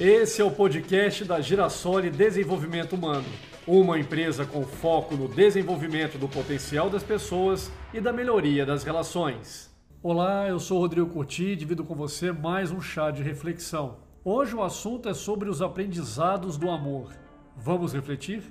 Esse é o podcast da Girassoli Desenvolvimento Humano, uma empresa com foco no desenvolvimento do potencial das pessoas e da melhoria das relações. Olá, eu sou Rodrigo Curti e divido com você mais um chá de reflexão. Hoje o assunto é sobre os aprendizados do amor. Vamos refletir?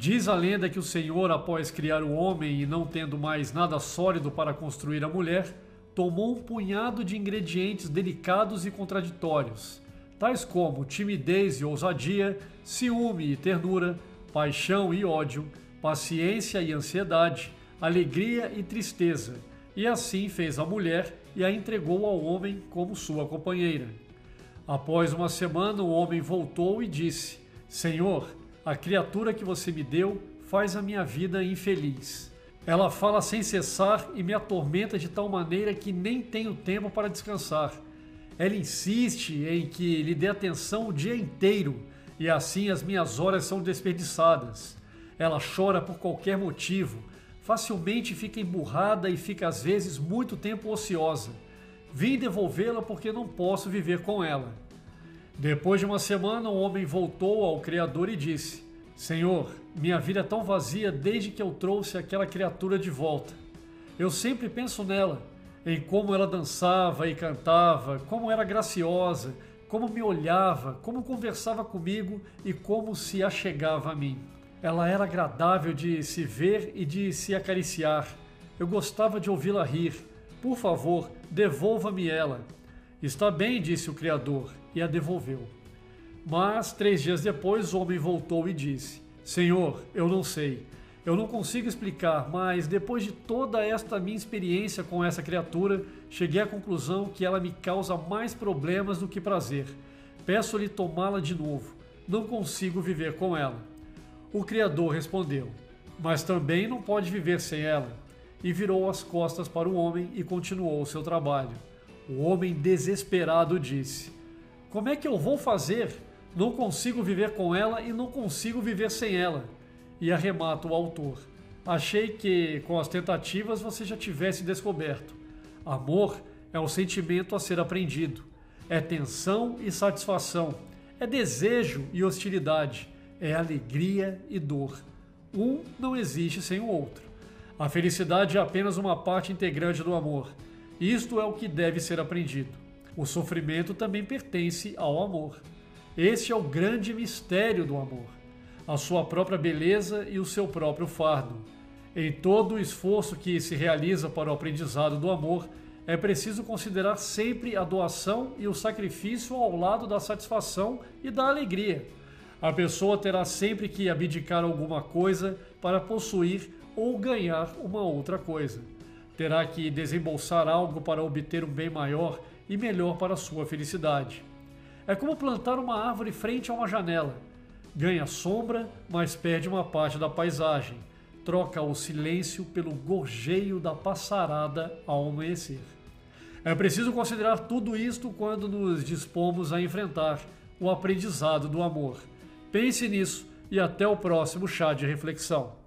Diz a lenda que o Senhor, após criar o homem e não tendo mais nada sólido para construir a mulher, tomou um punhado de ingredientes delicados e contraditórios, tais como timidez e ousadia, ciúme e ternura, paixão e ódio, paciência e ansiedade, alegria e tristeza, e assim fez a mulher e a entregou ao homem como sua companheira. Após uma semana, o homem voltou e disse: Senhor, a criatura que você me deu faz a minha vida infeliz. Ela fala sem cessar e me atormenta de tal maneira que nem tenho tempo para descansar. Ela insiste em que lhe dê atenção o dia inteiro e assim as minhas horas são desperdiçadas. Ela chora por qualquer motivo, facilmente fica emburrada e fica às vezes muito tempo ociosa. Vim devolvê-la porque não posso viver com ela. Depois de uma semana, o homem voltou ao Criador e disse: Senhor, minha vida é tão vazia desde que eu trouxe aquela criatura de volta. Eu sempre penso nela, em como ela dançava e cantava, como era graciosa, como me olhava, como conversava comigo e como se achegava a mim. Ela era agradável de se ver e de se acariciar. Eu gostava de ouvi-la rir. Por favor, devolva-me ela. Está bem, disse o Criador, e a devolveu. Mas três dias depois o homem voltou e disse: Senhor, eu não sei. Eu não consigo explicar, mas depois de toda esta minha experiência com essa criatura, cheguei à conclusão que ela me causa mais problemas do que prazer. Peço-lhe tomá-la de novo. Não consigo viver com ela. O Criador respondeu: Mas também não pode viver sem ela. E virou as costas para o homem e continuou o seu trabalho. O homem desesperado disse: Como é que eu vou fazer? Não consigo viver com ela e não consigo viver sem ela. E arremata o autor. Achei que com as tentativas você já tivesse descoberto. Amor é o sentimento a ser aprendido. É tensão e satisfação. É desejo e hostilidade. É alegria e dor. Um não existe sem o outro. A felicidade é apenas uma parte integrante do amor. Isto é o que deve ser aprendido. O sofrimento também pertence ao amor. Este é o grande mistério do amor, a sua própria beleza e o seu próprio fardo. Em todo o esforço que se realiza para o aprendizado do amor, é preciso considerar sempre a doação e o sacrifício ao lado da satisfação e da alegria. A pessoa terá sempre que abdicar alguma coisa para possuir ou ganhar uma outra coisa terá que desembolsar algo para obter um bem maior e melhor para sua felicidade. É como plantar uma árvore frente a uma janela. Ganha sombra, mas perde uma parte da paisagem. Troca o silêncio pelo gorjeio da passarada ao amanhecer. É preciso considerar tudo isto quando nos dispomos a enfrentar o aprendizado do amor. Pense nisso e até o próximo chá de reflexão.